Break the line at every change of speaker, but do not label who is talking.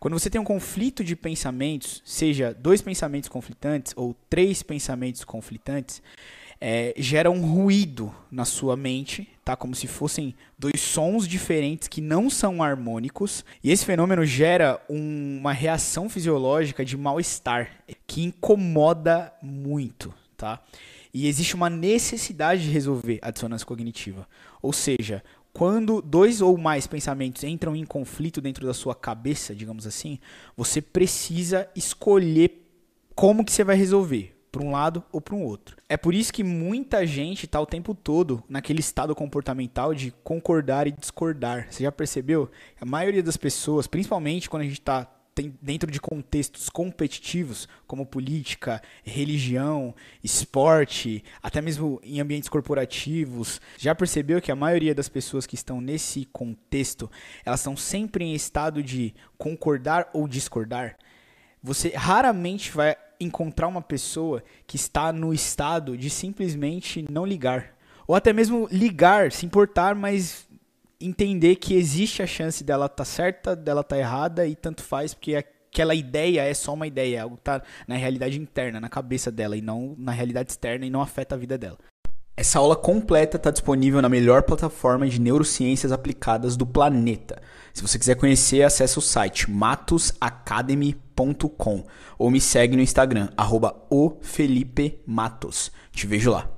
Quando você tem um conflito de pensamentos, seja dois pensamentos conflitantes ou três pensamentos conflitantes, é, gera um ruído na sua mente, tá? Como se fossem dois sons diferentes que não são harmônicos. E esse fenômeno gera um, uma reação fisiológica de mal-estar que incomoda muito, tá? E existe uma necessidade de resolver a dissonância cognitiva. Ou seja, quando dois ou mais pensamentos entram em conflito dentro da sua cabeça, digamos assim, você precisa escolher como que você vai resolver para um lado ou para um outro. É por isso que muita gente está o tempo todo naquele estado comportamental de concordar e discordar. Você já percebeu? A maioria das pessoas, principalmente quando a gente está dentro de contextos competitivos, como política, religião, esporte, até mesmo em ambientes corporativos, já percebeu que a maioria das pessoas que estão nesse contexto, elas estão sempre em estado de concordar ou discordar? Você raramente vai encontrar uma pessoa que está no estado de simplesmente não ligar. Ou até mesmo ligar, se importar, mas entender que existe a chance dela estar tá certa, dela estar tá errada e tanto faz, porque aquela ideia é só uma ideia, é algo que está na realidade interna, na cabeça dela e não na realidade externa e não afeta a vida dela. Essa aula completa está disponível na melhor plataforma de neurociências aplicadas do planeta. Se você quiser conhecer, acesse o site matosacademy.com ou me segue no Instagram, arroba Te vejo lá.